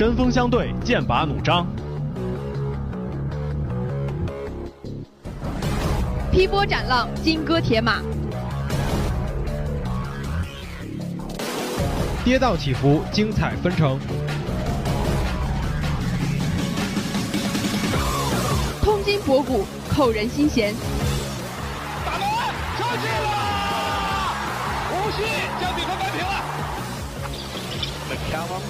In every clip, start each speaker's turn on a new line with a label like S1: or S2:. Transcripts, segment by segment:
S1: 针锋相对，剑拔弩张。
S2: 劈波斩浪，金戈铁马；
S1: 跌宕起伏，精彩纷呈；
S2: 通今博古，扣人心弦。
S3: 打门，球进了！无锡将比分扳平了。McCallum,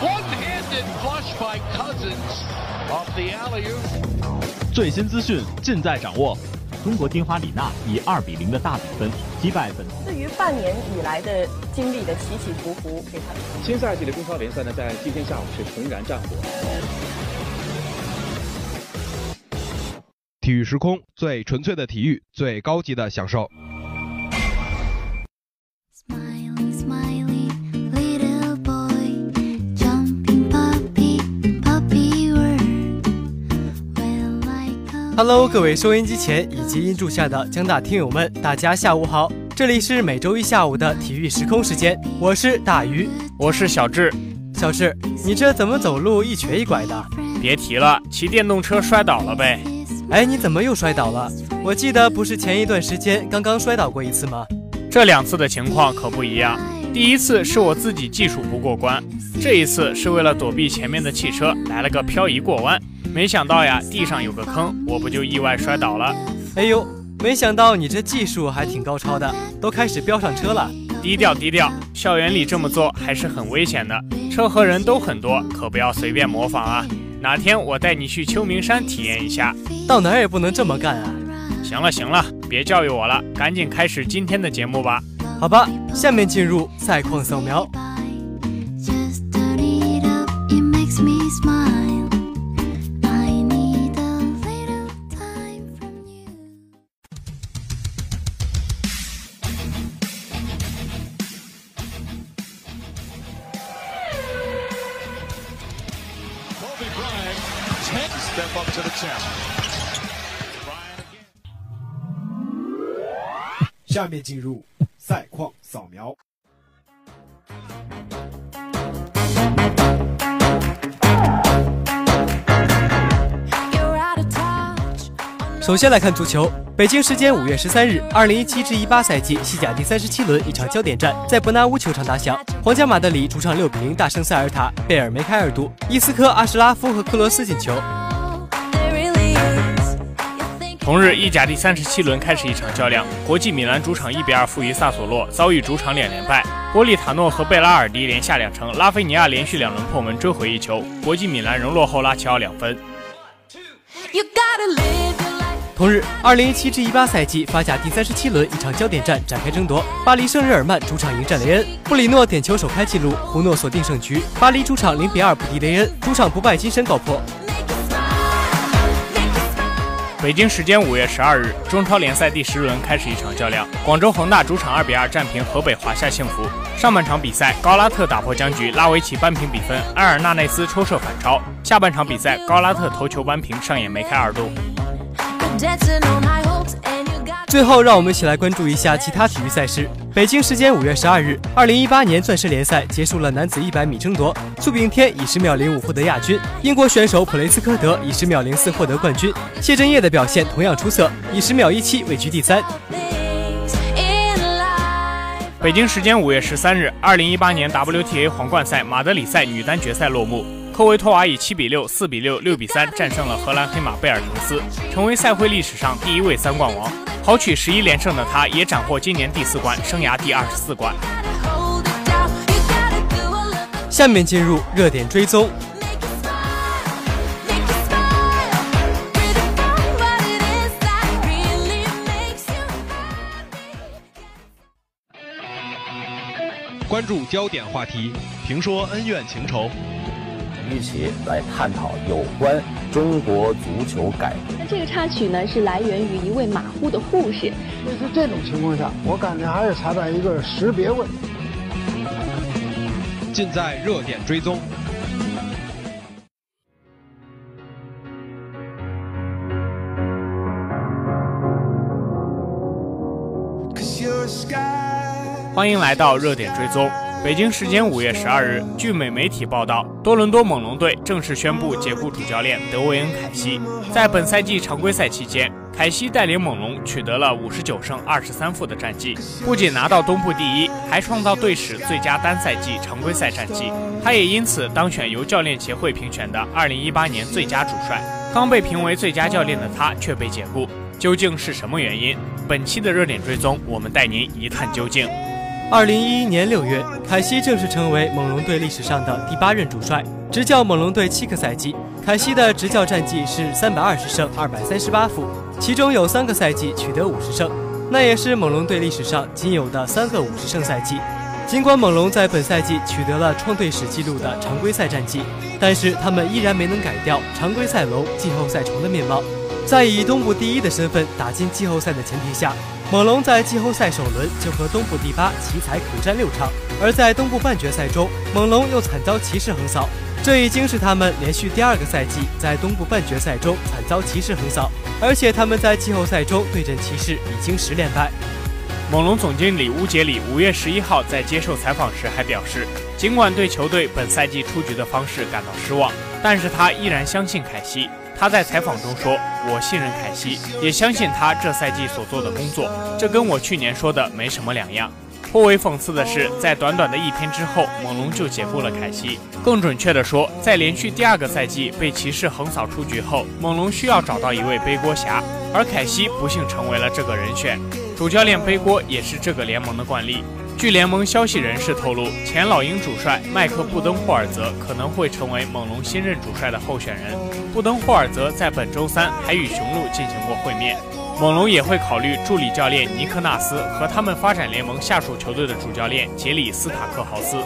S3: one-handed flush by Cousins off the alley oop.
S1: 最新资讯尽在掌握。
S4: 中国丁花李娜以二比零的大比分击败本。
S5: 对于半年以来的经历的起起伏伏，给他
S6: 新赛季的中超联赛呢，在今天下午是重燃战火。
S1: 体育时空，最纯粹的体育，最高级的享受。
S7: Hello，各位收音机前以及音柱下的江大听友们，大家下午好！这里是每周一下午的体育时空时间，我是大鱼，
S8: 我是小智。
S7: 小智，你这怎么走路一瘸一拐的？
S8: 别提了，骑电动车摔倒了呗。
S7: 哎，你怎么又摔倒了？我记得不是前一段时间刚刚摔倒过一次吗？
S8: 这两次的情况可不一样。第一次是我自己技术不过关，这一次是为了躲避前面的汽车，来了个漂移过弯。没想到呀，地上有个坑，我不就意外摔倒了。
S7: 哎呦，没想到你这技术还挺高超的，都开始飙上车了。
S8: 低调低调，校园里这么做还是很危险的，车和人都很多，可不要随便模仿啊。哪天我带你去秋名山体验一下，
S7: 到哪儿也不能这么干啊。
S8: 行了行了，别教育我了，赶紧开始今天的节目吧。
S7: 好吧，下面进入赛况扫描。
S9: 面进入赛况扫描。
S7: 首先来看足球，北京时间五月十三日，二零一七至一八赛季西甲第三十七轮一场焦点战在伯纳乌球场打响，皇家马德里主场六比零大胜塞尔塔，贝尔梅开二度，伊斯科、阿什拉夫和克罗斯进球。
S8: 同日，意甲第三十七轮开始一场较量，国际米兰主场一比二负于萨索洛，遭遇主场两连败。波利塔诺和贝拉尔迪连下两城，拉菲尼亚连续两轮破门追回一球，国际米兰仍落后拉齐奥两分。
S7: 同日，二零一七至一八赛季法甲第三十七轮一场焦点战展开争夺，巴黎圣日耳曼主场迎战雷恩，布里诺点球首开纪录，胡诺锁定胜局。巴黎主场零比二不敌雷恩，主场不败金身告破。
S8: 北京时间五月十二日，中超联赛第十轮开始一场较量，广州恒大主场二比二战平河北华夏幸福。上半场比赛，高拉特打破僵局，拉维奇扳平比分，埃尔纳内斯抽射反超。下半场比赛，高拉特头球扳平，上演梅开二度。
S7: 最后，让我们一起来关注一下其他体育赛事。北京时间五月十二日，二零一八年钻石联赛结束了男子一百米争夺，苏炳添以十秒零五获得亚军，英国选手普雷斯科德以十秒零四获得冠军，谢震业的表现同样出色，以十秒一七位居第三。
S8: 北京时间五月十三日，二零一八年 WTA 皇冠赛马德里赛女单决赛落幕。科维托娃以七比六、四比六、六比三战胜了荷兰黑马贝尔滕斯，成为赛会历史上第一位三冠王。豪取十一连胜的他，也斩获今年第四冠，生涯第二十四冠。
S7: 下面进入热点追踪。
S1: 关注焦点话题，评说恩怨情仇。
S10: 一起来探讨有关中国足球改革。
S11: 那这个插曲呢，是来源于一位马虎的护士。
S12: 类似这种情况下，我感觉还是存在一个识别问题。
S1: 尽在热点追踪。
S8: 欢迎来到热点追踪。北京时间五月十二日，据美媒体报道，多伦多猛龙队正式宣布解雇主教练德维恩·凯西。在本赛季常规赛期间，凯西带领猛龙取得了五十九胜二十三负的战绩，不仅拿到东部第一，还创造队史最佳单赛季常规赛战绩。他也因此当选由教练协会评选的二零一八年最佳主帅。刚被评为最佳教练的他却被解雇，究竟是什么原因？本期的热点追踪，我们带您一探究竟。
S7: 二零一一年六月，凯西正式成为猛龙队历史上的第八任主帅，执教猛龙队七个赛季。凯西的执教战绩是三百二十胜二百三十八负，其中有三个赛季取得五十胜，那也是猛龙队历史上仅有的三个五十胜赛季。尽管猛龙在本赛季取得了创队史纪录的常规赛战绩，但是他们依然没能改掉常规赛龙、季后赛虫的面貌。在以东部第一的身份打进季后赛的前提下。猛龙在季后赛首轮就和东部第八奇才苦战六场，而在东部半决赛中，猛龙又惨遭骑士横扫。这已经是他们连续第二个赛季在东部半决赛中惨遭骑士横扫，而且他们在季后赛中对阵骑士已经十连败。
S8: 猛龙总经理乌杰里五月十一号在接受采访时还表示，尽管对球队本赛季出局的方式感到失望，但是他依然相信凯西。他在采访中说：“我信任凯西，也相信他这赛季所做的工作，这跟我去年说的没什么两样。”颇为讽刺的是，在短短的一天之后，猛龙就解雇了凯西。更准确地说，在连续第二个赛季被骑士横扫出局后，猛龙需要找到一位背锅侠，而凯西不幸成为了这个人选。主教练背锅也是这个联盟的惯例。据联盟消息人士透露，前老鹰主帅麦克布登霍尔泽可能会成为猛龙新任主帅的候选人。布登霍尔泽在本周三还与雄鹿进行过会面。猛龙也会考虑助理教练尼克纳斯和他们发展联盟下属球队的主教练杰里斯塔克豪斯。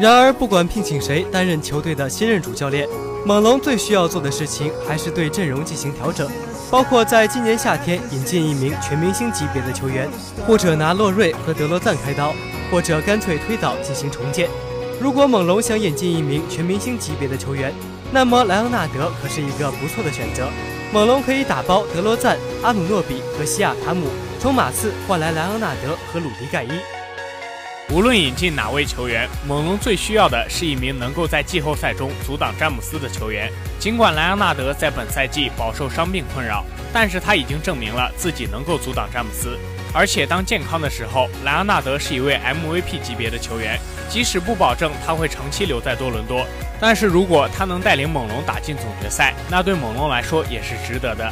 S7: 然而，不管聘请谁担任球队的新任主教练，猛龙最需要做的事情还是对阵容进行调整。包括在今年夏天引进一名全明星级别的球员，或者拿洛瑞和德罗赞开刀，或者干脆推倒进行重建。如果猛龙想引进一名全明星级别的球员，那么莱昂纳德可是一个不错的选择。猛龙可以打包德罗赞、阿努诺比和西亚卡姆，从马刺换来莱昂纳德和鲁迪盖伊。
S8: 无论引进哪位球员，猛龙最需要的是一名能够在季后赛中阻挡詹姆斯的球员。尽管莱昂纳德在本赛季饱受伤病困扰，但是他已经证明了自己能够阻挡詹姆斯。而且当健康的时候，莱昂纳德是一位 MVP 级别的球员。即使不保证他会长期留在多伦多，但是如果他能带领猛龙打进总决赛，那对猛龙来说也是值得的。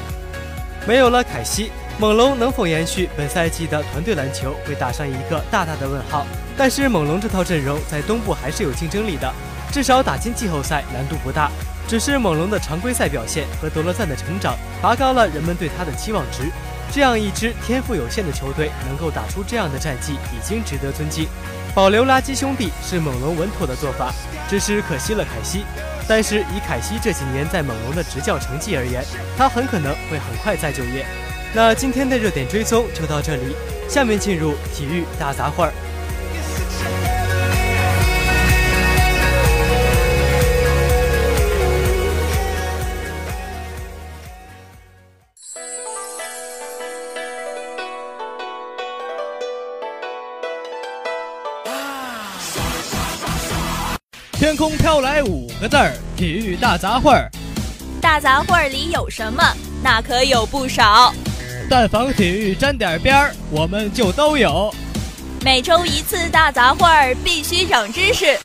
S7: 没有了凯西，猛龙能否延续本赛季的团队篮球会打上一个大大的问号。但是猛龙这套阵容在东部还是有竞争力的，至少打进季后赛难度不大。只是猛龙的常规赛表现和德罗赞的成长拔高了人们对他的期望值。这样一支天赋有限的球队能够打出这样的战绩，已经值得尊敬。保留垃圾兄弟是猛龙稳妥的做法，只是可惜了凯西。但是以凯西这几年在猛龙的执教成绩而言，他很可能会很快再就业。那今天的热点追踪就到这里，下面进入体育大杂烩儿。
S13: 天空飘来五个字儿：体育大杂烩儿。
S14: 大杂烩儿里有什么？那可有不少。
S13: 但凡体育沾点边儿，我们就都有。
S14: 每周一次大杂烩儿，必须长知识。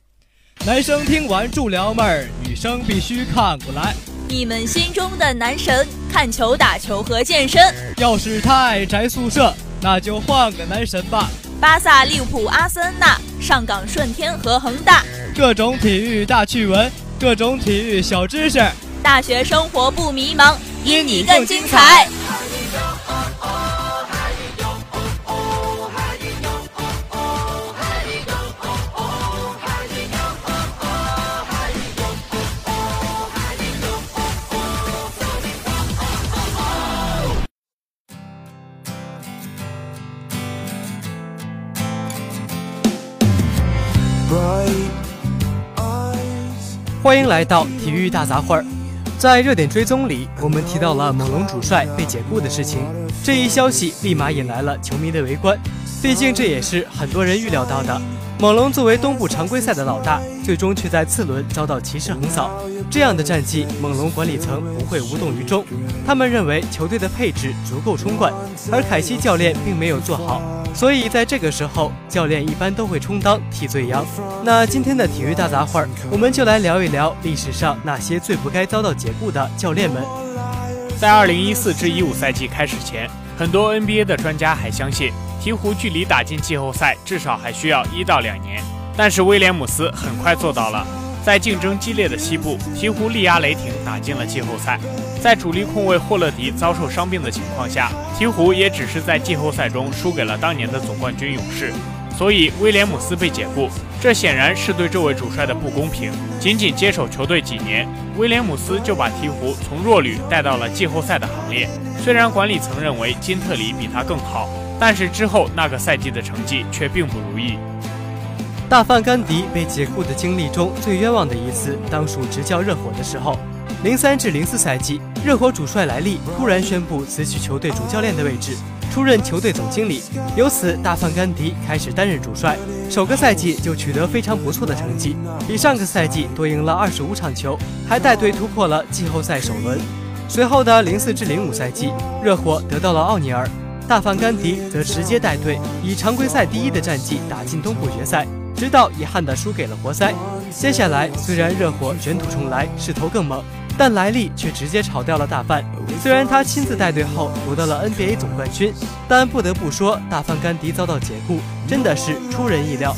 S13: 男生听完助撩妹儿，女生必须看过来。
S14: 你们心中的男神，看球、打球和健身。
S13: 要是太宅宿舍，那就换个男神吧。
S14: 巴萨、利物浦、阿森纳、上港、顺天和恒大。
S13: 各种体育大趣闻，各种体育小知识，
S14: 大学生活不迷茫，因你更精彩。
S7: 欢迎来到体育大杂烩儿。在热点追踪里，我们提到了猛龙主帅被解雇的事情。这一消息立马引来了球迷的围观，毕竟这也是很多人预料到的。猛龙作为东部常规赛的老大，最终却在次轮遭到骑士横扫。这样的战绩，猛龙管理层不会无动于衷。他们认为球队的配置足够冲冠，而凯西教练并没有做好，所以在这个时候，教练一般都会充当替罪羊。那今天的体育大杂烩儿，我们就来聊一聊历史上那些最不该遭到解雇的教练们。
S8: 在2014至15赛季开始前，很多 NBA 的专家还相信。鹈鹕距离打进季后赛至少还需要一到两年，但是威廉姆斯很快做到了。在竞争激烈的西部，鹈鹕力压雷霆打进了季后赛。在主力控卫霍勒迪遭受伤病的情况下，鹈鹕也只是在季后赛中输给了当年的总冠军勇士。所以威廉姆斯被解雇，这显然是对这位主帅的不公平。仅仅接手球队几年，威廉姆斯就把鹈鹕从弱旅带到了季后赛的行列。虽然管理层认为金特里比他更好。但是之后那个赛季的成绩却并不如意。
S7: 大范甘迪被解雇的经历中最冤枉的一次，当属执教热火的时候。零三至零四赛季，热火主帅莱利突然宣布辞去球队主教练的位置，出任球队总经理。由此，大范甘迪开始担任主帅。首个赛季就取得非常不错的成绩，比上个赛季多赢了二十五场球，还带队突破了季后赛首轮。随后的零四至零五赛季，热火得到了奥尼尔。大范甘迪则直接带队以常规赛第一的战绩打进东部决赛，直到遗憾地输给了活塞。接下来虽然热火卷土重来，势头更猛，但莱利却直接炒掉了大范。虽然他亲自带队后夺得了 NBA 总冠军，但不得不说，大范甘迪遭到解雇真的是出人意料。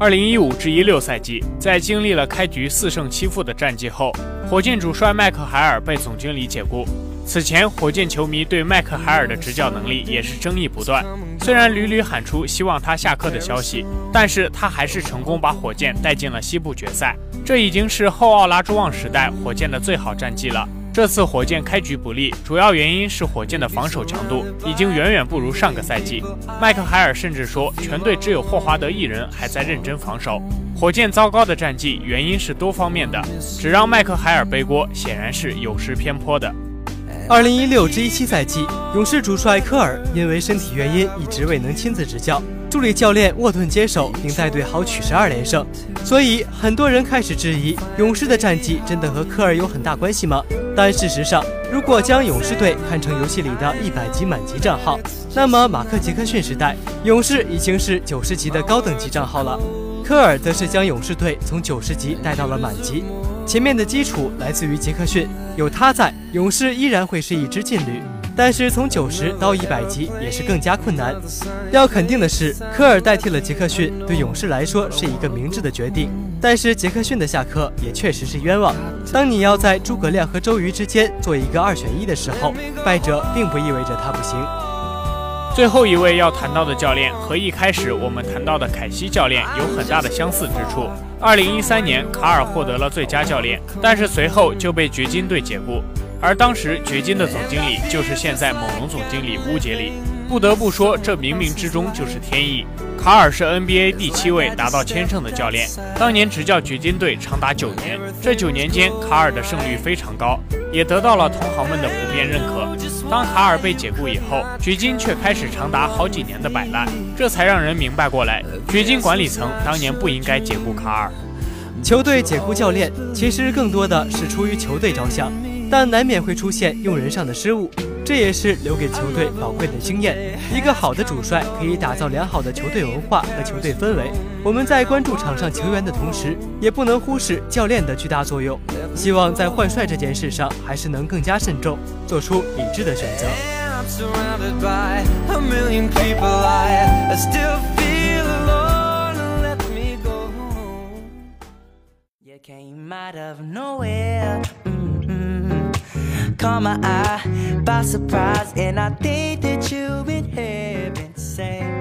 S8: 二零一五至一六赛季，在经历了开局四胜七负的战绩后，火箭主帅麦克海尔被总经理解雇。此前，火箭球迷对麦克海尔的执教能力也是争议不断。虽然屡屡喊出希望他下课的消息，但是他还是成功把火箭带进了西部决赛。这已经是后奥拉朱旺时代火箭的最好战绩了。这次火箭开局不利，主要原因是火箭的防守强度已经远远不如上个赛季。麦克海尔甚至说，全队只有霍华德一人还在认真防守。火箭糟糕的战绩原因是多方面的，只让麦克海尔背锅，显然是有失偏颇的。
S7: 二零一六至一七赛季，勇士主帅科尔因为身体原因一直未能亲自执教。助理教练沃顿接手并带队豪取十二连胜，所以很多人开始质疑勇士的战绩真的和科尔有很大关系吗？但事实上，如果将勇士队看成游戏里的一百级满级账号，那么马克杰克逊时代勇士已经是九十级的高等级账号了，科尔则是将勇士队从九十级带到了满级。前面的基础来自于杰克逊，有他在，勇士依然会是一支劲旅。但是从九十到一百级也是更加困难。要肯定的是，科尔代替了杰克逊，对勇士来说是一个明智的决定。但是杰克逊的下课也确实是冤枉。当你要在诸葛亮和周瑜之间做一个二选一的时候，败者并不意味着他不行。
S8: 最后一位要谈到的教练和一开始我们谈到的凯西教练有很大的相似之处。二零一三年，卡尔获得了最佳教练，但是随后就被掘金队解雇。而当时掘金的总经理就是现在猛龙总经理乌杰里，不得不说，这冥冥之中就是天意。卡尔是 NBA 第七位达到千胜的教练，当年执教掘金队长达九年，这九年间卡尔的胜率非常高，也得到了同行们的普遍认可。当卡尔被解雇以后，掘金却开始长达好几年的摆烂，这才让人明白过来，掘金管理层当年不应该解雇卡尔。
S7: 球队解雇教练，其实更多的是出于球队着想。但难免会出现用人上的失误，这也是留给球队宝贵的经验。一个好的主帅可以打造良好的球队文化和球队氛围。我们在关注场上球员的同时，也不能忽视教练的巨大作用。希望在换帅这件事上，还是能更加慎重，做出理智的选择。
S15: Came out of nowhere. Mm -hmm. caught my eye by surprise, and I think that you've been here.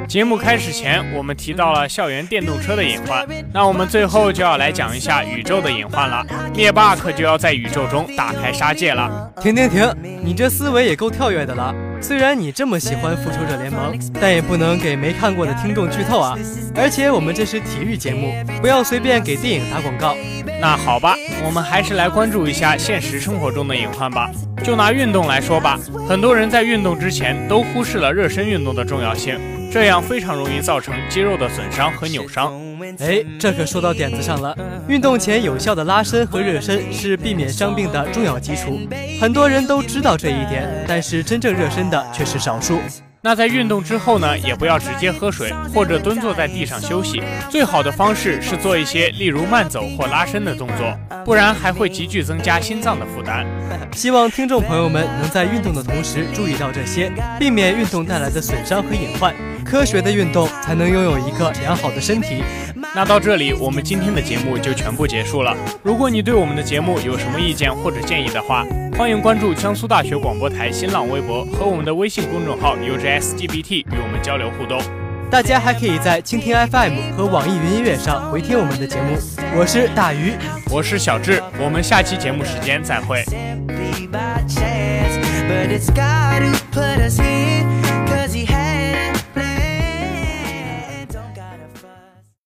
S8: 节目开始前，我们提到了校园电动车的隐患，那我们最后就要来讲一下宇宙的隐患了。灭霸可就要在宇宙中大开杀戒了。
S7: 停停停，你这思维也够跳跃的了。虽然你这么喜欢复仇者联盟，但也不能给没看过的听众剧透啊！而且我们这是体育节目，不要随便给电影打广告。
S8: 那好吧，我们还是来关注一下现实生活中的隐患吧。就拿运动来说吧，很多人在运动之前都忽视了热身运动的重要性，这样非常容易造成肌肉的损伤和扭伤。
S7: 哎，这可说到点子上了。运动前有效的拉伸和热身是避免伤病的重要基础，很多人都知道这一点，但是真正热身的却是少数。
S8: 那在运动之后呢，也不要直接喝水或者蹲坐在地上休息，最好的方式是做一些例如慢走或拉伸的动作，不然还会急剧增加心脏的负担。
S7: 希望听众朋友们能在运动的同时注意到这些，避免运动带来的损伤和隐患。科学的运动才能拥有一个良好的身体。
S8: 那到这里，我们今天的节目就全部结束了。如果你对我们的节目有什么意见或者建议的话，欢迎关注江苏大学广播台新浪微博和我们的微信公众号 UJSGBT 与我们交流互动。
S7: 大家还可以在蜻蜓 FM 和网易云音乐上回听我们的节目。我是大鱼，
S8: 我是小智，我们下期节目时间再会。